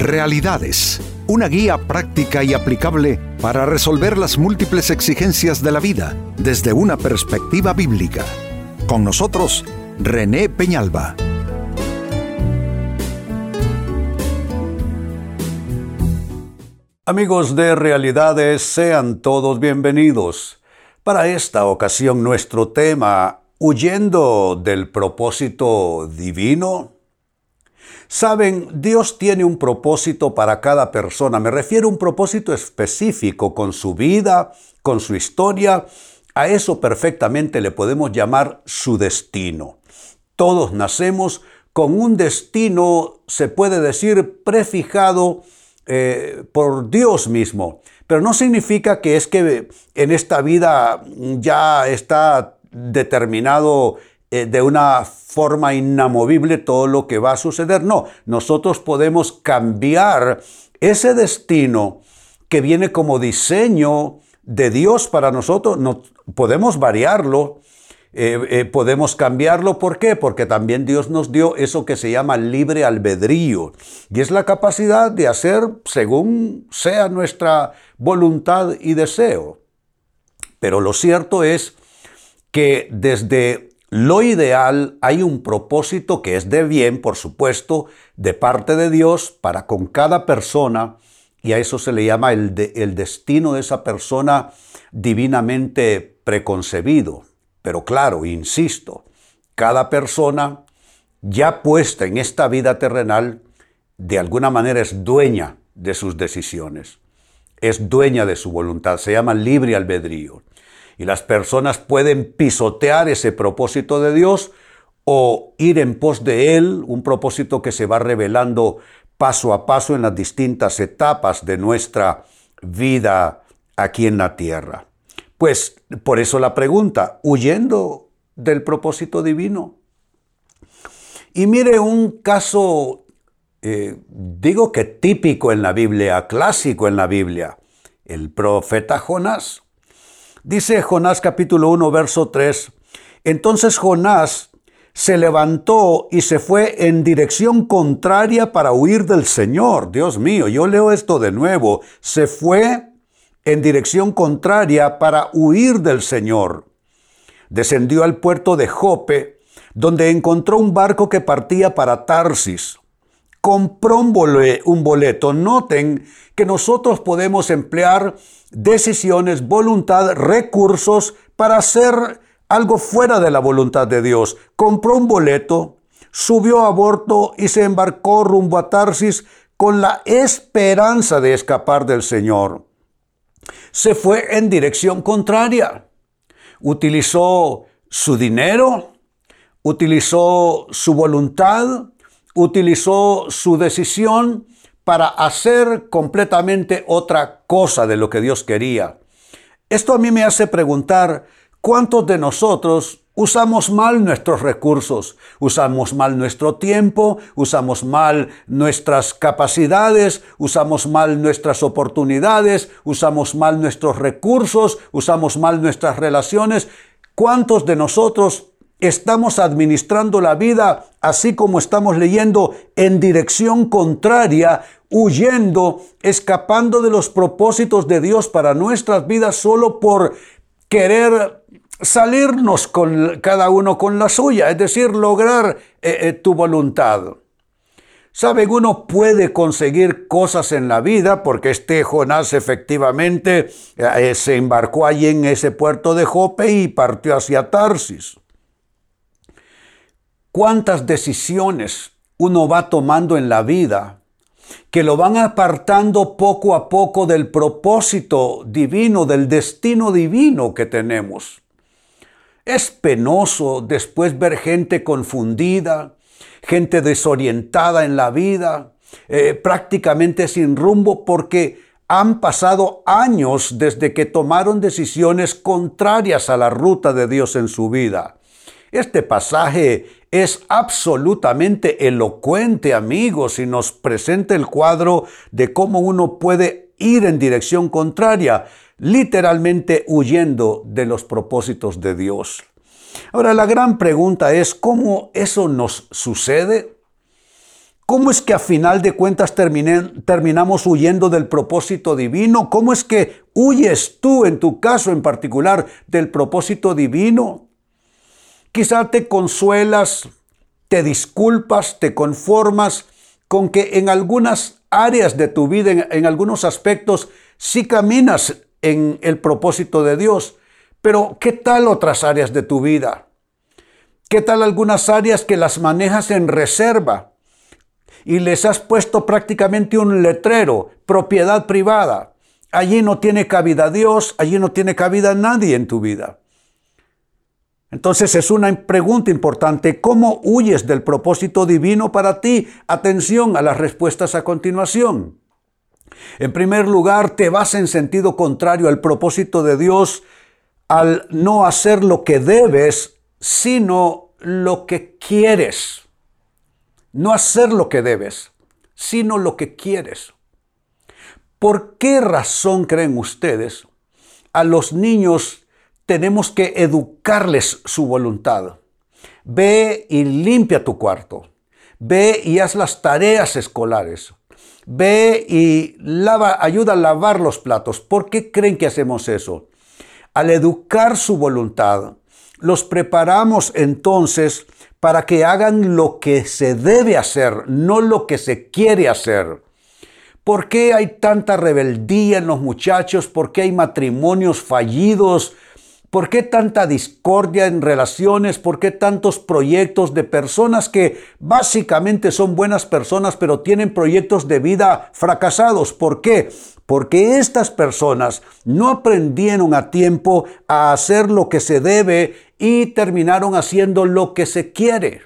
Realidades, una guía práctica y aplicable para resolver las múltiples exigencias de la vida desde una perspectiva bíblica. Con nosotros, René Peñalba. Amigos de Realidades, sean todos bienvenidos. Para esta ocasión nuestro tema, huyendo del propósito divino. Saben, Dios tiene un propósito para cada persona. Me refiero a un propósito específico con su vida, con su historia. A eso perfectamente le podemos llamar su destino. Todos nacemos con un destino, se puede decir, prefijado eh, por Dios mismo. Pero no significa que es que en esta vida ya está determinado eh, de una forma inamovible todo lo que va a suceder. No, nosotros podemos cambiar ese destino que viene como diseño de Dios para nosotros, no, podemos variarlo eh, eh, podemos cambiarlo. ¿Por qué? Porque también Dios nos dio eso que se llama libre albedrío. Y es la capacidad de hacer según sea nuestra voluntad y deseo. Pero lo cierto es que desde lo ideal hay un propósito que es de bien, por supuesto, de parte de Dios para con cada persona. Y a eso se le llama el, el destino de esa persona divinamente preconcebido. Pero claro, insisto, cada persona ya puesta en esta vida terrenal, de alguna manera es dueña de sus decisiones, es dueña de su voluntad, se llama libre albedrío. Y las personas pueden pisotear ese propósito de Dios o ir en pos de Él, un propósito que se va revelando paso a paso en las distintas etapas de nuestra vida aquí en la tierra. Pues por eso la pregunta, huyendo del propósito divino. Y mire un caso, eh, digo que típico en la Biblia, clásico en la Biblia, el profeta Jonás. Dice Jonás capítulo 1, verso 3, entonces Jonás se levantó y se fue en dirección contraria para huir del Señor. Dios mío, yo leo esto de nuevo. Se fue en dirección contraria para huir del Señor. Descendió al puerto de Jope, donde encontró un barco que partía para Tarsis. Compró un, boleto. Noten que nosotros podemos emplear decisiones, voluntad, recursos para hacer algo fuera de la voluntad de Dios. Compró un boleto, subió a bordo y se embarcó rumbo a Tarsis con la esperanza de escapar del Señor se fue en dirección contraria. Utilizó su dinero, utilizó su voluntad, utilizó su decisión para hacer completamente otra cosa de lo que Dios quería. Esto a mí me hace preguntar, ¿cuántos de nosotros Usamos mal nuestros recursos, usamos mal nuestro tiempo, usamos mal nuestras capacidades, usamos mal nuestras oportunidades, usamos mal nuestros recursos, usamos mal nuestras relaciones. ¿Cuántos de nosotros estamos administrando la vida así como estamos leyendo en dirección contraria, huyendo, escapando de los propósitos de Dios para nuestras vidas solo por querer salirnos con cada uno con la suya, es decir, lograr eh, eh, tu voluntad. Saben, uno puede conseguir cosas en la vida porque este Jonás efectivamente eh, se embarcó allí en ese puerto de Jope y partió hacia Tarsis. ¿Cuántas decisiones uno va tomando en la vida que lo van apartando poco a poco del propósito divino, del destino divino que tenemos? Es penoso después ver gente confundida, gente desorientada en la vida, eh, prácticamente sin rumbo, porque han pasado años desde que tomaron decisiones contrarias a la ruta de Dios en su vida. Este pasaje es absolutamente elocuente, amigos, y nos presenta el cuadro de cómo uno puede ir en dirección contraria literalmente huyendo de los propósitos de Dios. Ahora la gran pregunta es, ¿cómo eso nos sucede? ¿Cómo es que a final de cuentas terminamos huyendo del propósito divino? ¿Cómo es que huyes tú, en tu caso en particular, del propósito divino? Quizá te consuelas, te disculpas, te conformas con que en algunas áreas de tu vida, en, en algunos aspectos, sí caminas en el propósito de Dios, pero ¿qué tal otras áreas de tu vida? ¿Qué tal algunas áreas que las manejas en reserva? y les has puesto prácticamente un letrero, propiedad privada. Allí no tiene cabida Dios, allí no tiene cabida nadie en tu vida. Entonces es una pregunta importante, ¿cómo huyes del propósito divino para ti? Atención a las respuestas a continuación. En primer lugar, te vas en sentido contrario al propósito de Dios al no hacer lo que debes, sino lo que quieres. No hacer lo que debes, sino lo que quieres. ¿Por qué razón creen ustedes a los niños tenemos que educarles su voluntad? Ve y limpia tu cuarto. Ve y haz las tareas escolares. Ve y ayuda a lavar los platos. ¿Por qué creen que hacemos eso? Al educar su voluntad, los preparamos entonces para que hagan lo que se debe hacer, no lo que se quiere hacer. ¿Por qué hay tanta rebeldía en los muchachos? ¿Por qué hay matrimonios fallidos? ¿Por qué tanta discordia en relaciones? ¿Por qué tantos proyectos de personas que básicamente son buenas personas pero tienen proyectos de vida fracasados? ¿Por qué? Porque estas personas no aprendieron a tiempo a hacer lo que se debe y terminaron haciendo lo que se quiere.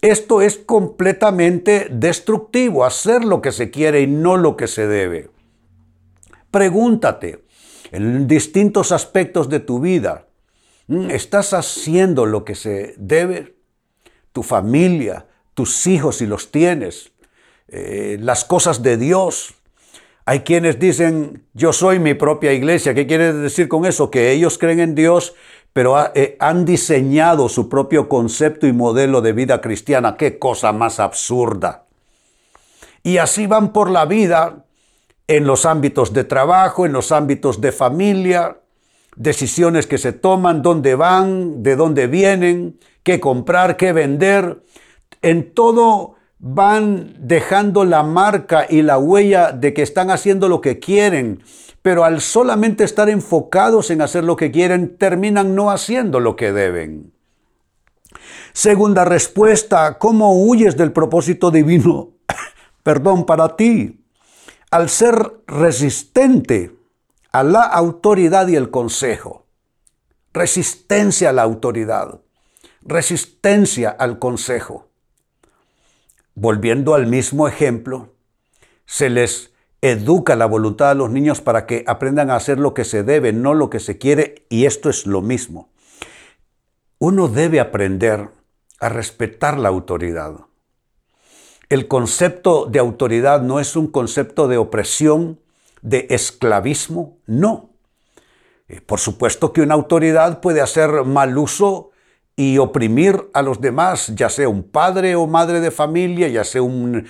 Esto es completamente destructivo, hacer lo que se quiere y no lo que se debe. Pregúntate, en distintos aspectos de tu vida, ¿estás haciendo lo que se debe? Tu familia, tus hijos si los tienes, eh, las cosas de Dios. Hay quienes dicen, yo soy mi propia iglesia. ¿Qué quiere decir con eso? Que ellos creen en Dios, pero eh, han diseñado su propio concepto y modelo de vida cristiana. Qué cosa más absurda. Y así van por la vida en los ámbitos de trabajo, en los ámbitos de familia, decisiones que se toman, dónde van, de dónde vienen, qué comprar, qué vender. En todo van dejando la marca y la huella de que están haciendo lo que quieren, pero al solamente estar enfocados en hacer lo que quieren, terminan no haciendo lo que deben. Segunda respuesta, ¿cómo huyes del propósito divino? Perdón, para ti. Al ser resistente a la autoridad y el consejo. Resistencia a la autoridad. Resistencia al consejo. Volviendo al mismo ejemplo, se les educa la voluntad a los niños para que aprendan a hacer lo que se debe, no lo que se quiere, y esto es lo mismo. Uno debe aprender a respetar la autoridad. El concepto de autoridad no es un concepto de opresión, de esclavismo, no. Eh, por supuesto que una autoridad puede hacer mal uso y oprimir a los demás, ya sea un padre o madre de familia, ya sea un,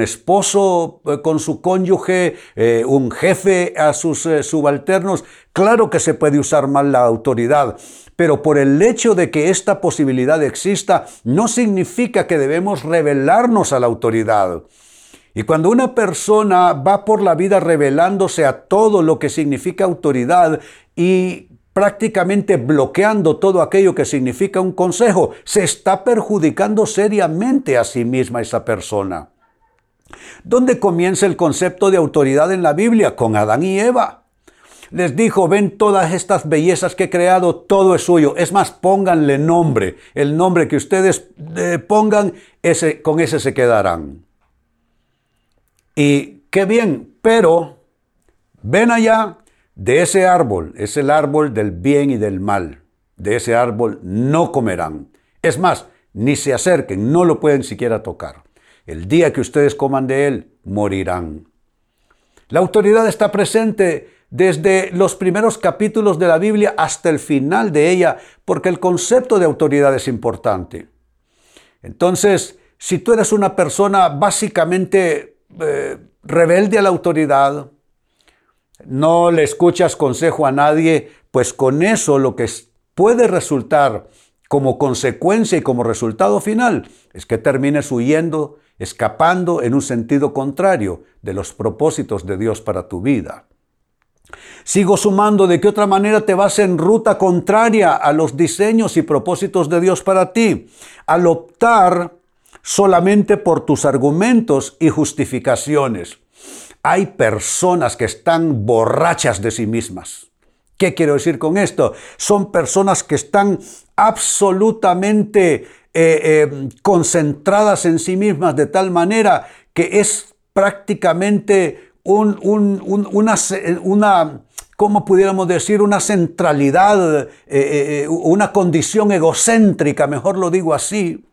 esposo eh, con su cónyuge, eh, un jefe a sus eh, subalternos. Claro que se puede usar mal la autoridad, pero por el hecho de que esta posibilidad exista, no significa que debemos rebelarnos a la autoridad. Y cuando una persona va por la vida revelándose a todo lo que significa autoridad y prácticamente bloqueando todo aquello que significa un consejo, se está perjudicando seriamente a sí misma esa persona. ¿Dónde comienza el concepto de autoridad en la Biblia? Con Adán y Eva. Les dijo, ven todas estas bellezas que he creado, todo es suyo. Es más, pónganle nombre. El nombre que ustedes eh, pongan, con ese se quedarán. Y qué bien, pero ven allá de ese árbol es el árbol del bien y del mal. De ese árbol no comerán. Es más, ni se acerquen, no lo pueden siquiera tocar. El día que ustedes coman de él, morirán. La autoridad está presente desde los primeros capítulos de la Biblia hasta el final de ella, porque el concepto de autoridad es importante. Entonces, si tú eres una persona básicamente eh, rebelde a la autoridad, no le escuchas consejo a nadie, pues con eso lo que puede resultar como consecuencia y como resultado final es que termines huyendo, escapando en un sentido contrario de los propósitos de Dios para tu vida. Sigo sumando de qué otra manera te vas en ruta contraria a los diseños y propósitos de Dios para ti, al optar solamente por tus argumentos y justificaciones. Hay personas que están borrachas de sí mismas. ¿Qué quiero decir con esto? Son personas que están absolutamente eh, eh, concentradas en sí mismas de tal manera que es prácticamente una, ¿cómo pudiéramos decir? Una centralidad, eh, una condición egocéntrica, mejor lo digo así.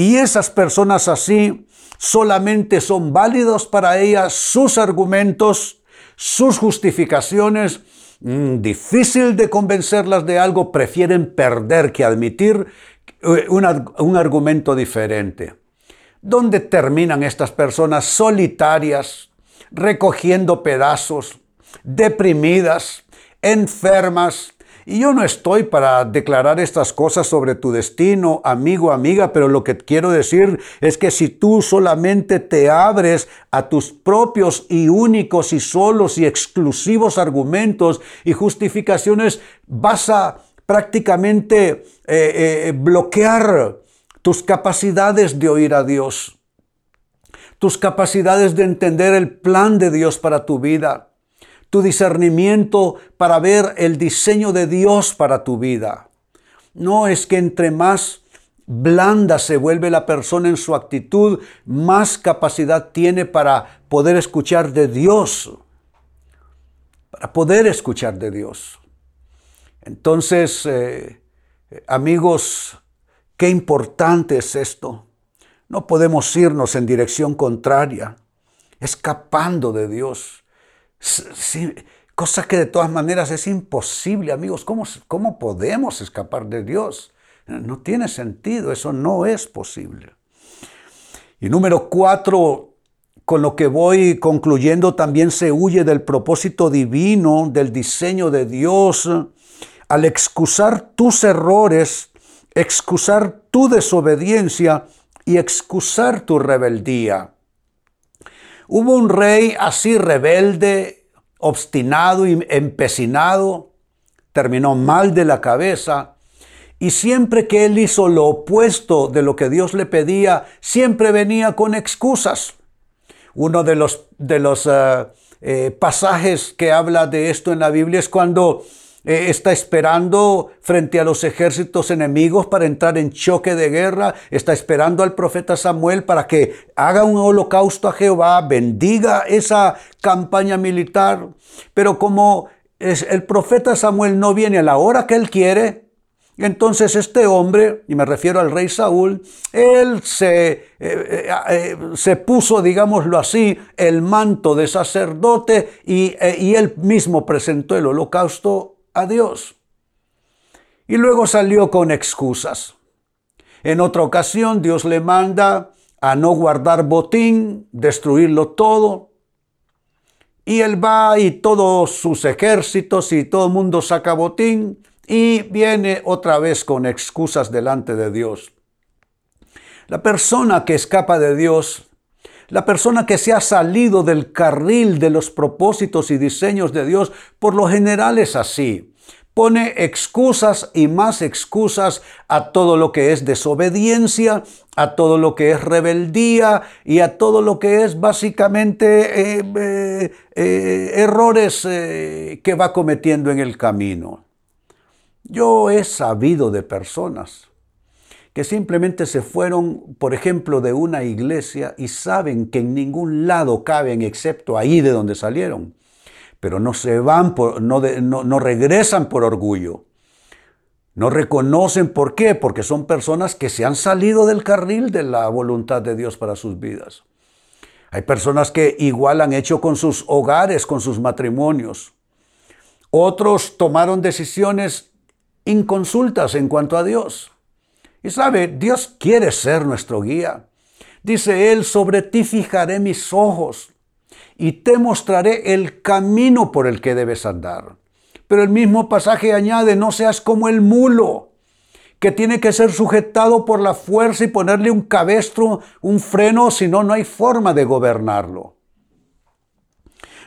Y esas personas así solamente son válidos para ellas sus argumentos, sus justificaciones. Mm, difícil de convencerlas de algo, prefieren perder que admitir eh, un argumento diferente. ¿Dónde terminan estas personas solitarias, recogiendo pedazos, deprimidas, enfermas, y yo no estoy para declarar estas cosas sobre tu destino, amigo, amiga, pero lo que quiero decir es que si tú solamente te abres a tus propios y únicos y solos y exclusivos argumentos y justificaciones, vas a prácticamente eh, eh, bloquear tus capacidades de oír a Dios, tus capacidades de entender el plan de Dios para tu vida tu discernimiento para ver el diseño de Dios para tu vida. No es que entre más blanda se vuelve la persona en su actitud, más capacidad tiene para poder escuchar de Dios. Para poder escuchar de Dios. Entonces, eh, amigos, qué importante es esto. No podemos irnos en dirección contraria, escapando de Dios cosa que de todas maneras es imposible, amigos. ¿Cómo, ¿Cómo podemos escapar de Dios? No tiene sentido, eso no es posible. Y número cuatro, con lo que voy concluyendo, también se huye del propósito divino, del diseño de Dios, al excusar tus errores, excusar tu desobediencia y excusar tu rebeldía. Hubo un rey así rebelde, obstinado y empecinado, terminó mal de la cabeza, y siempre que él hizo lo opuesto de lo que Dios le pedía, siempre venía con excusas. Uno de los, de los eh, eh, pasajes que habla de esto en la Biblia es cuando eh, está esperando frente a los ejércitos enemigos para entrar en choque de guerra, está esperando al profeta Samuel para que haga un holocausto a Jehová, bendiga esa campaña militar, pero como el profeta Samuel no viene a la hora que él quiere, entonces este hombre, y me refiero al rey Saúl, él se, eh, eh, puso, digámoslo así, el manto de sacerdote y él mismo presentó el holocausto a Dios. Y luego salió con excusas. En otra ocasión Dios le manda a no guardar botín, destruirlo todo. Y él va y todos sus ejércitos y todo el mundo saca botín y viene otra vez con excusas delante de Dios. La persona que escapa de Dios la persona que se ha salido del carril de los propósitos y diseños de Dios, por lo general es así. Pone excusas y más excusas a todo lo que es desobediencia, a todo lo que es rebeldía y a todo lo que es básicamente eh, eh, eh, errores que va cometiendo en el camino. Yo he sabido de personas que simplemente se fueron, por ejemplo, de una iglesia y saben que en ningún lado caben excepto ahí de donde salieron, pero no se van, por, no, no, regresan por orgullo. No reconocen por qué, porque son personas que se han salido del carril de la voluntad de Dios para sus vidas. Hay personas que igual han hecho con sus hogares, con sus matrimonios. Otros tomaron decisiones inconsultas en cuanto a Dios. Y sabe, Dios quiere ser nuestro guía. Dice él, sobre ti fijaré mis ojos y te mostraré el camino por el que debes andar. Pero el mismo pasaje añade, no seas como el mulo, que tiene que ser sujetado por la fuerza y ponerle un cabestro, un freno, si no, no hay forma de gobernarlo.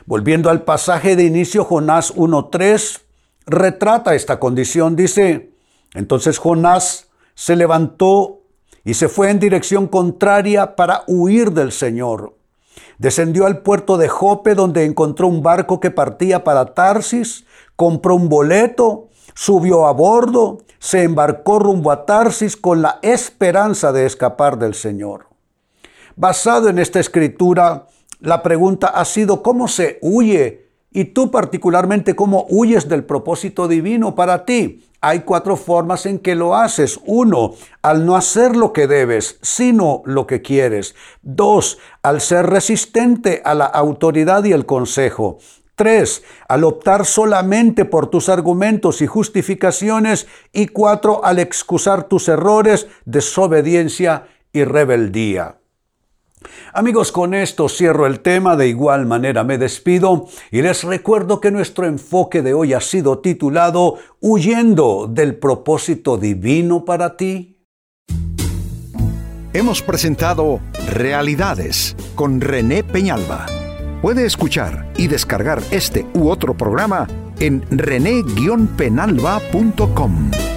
Volviendo al pasaje de inicio, Jonás 1.3 retrata esta condición. Dice, entonces Jonás se levantó y se fue en dirección contraria para huir del Señor. Descendió al puerto de Jope donde encontró un barco que partía para Tarsis, compró un boleto, subió a bordo, se embarcó rumbo a Tarsis con la esperanza de escapar del Señor. Basado en esta escritura, la pregunta ha sido cómo se huye y tú particularmente cómo huyes del propósito divino para ti. Hay cuatro formas en que lo haces. Uno, al no hacer lo que debes, sino lo que quieres. Dos, al ser resistente a la autoridad y el consejo. Tres, al optar solamente por tus argumentos y justificaciones. Y cuatro, al excusar tus errores, desobediencia y rebeldía. Amigos, con esto cierro el tema, de igual manera me despido y les recuerdo que nuestro enfoque de hoy ha sido titulado Huyendo del propósito divino para ti. Hemos presentado Realidades con René Peñalba. Puede escuchar y descargar este u otro programa en rene-penalba.com.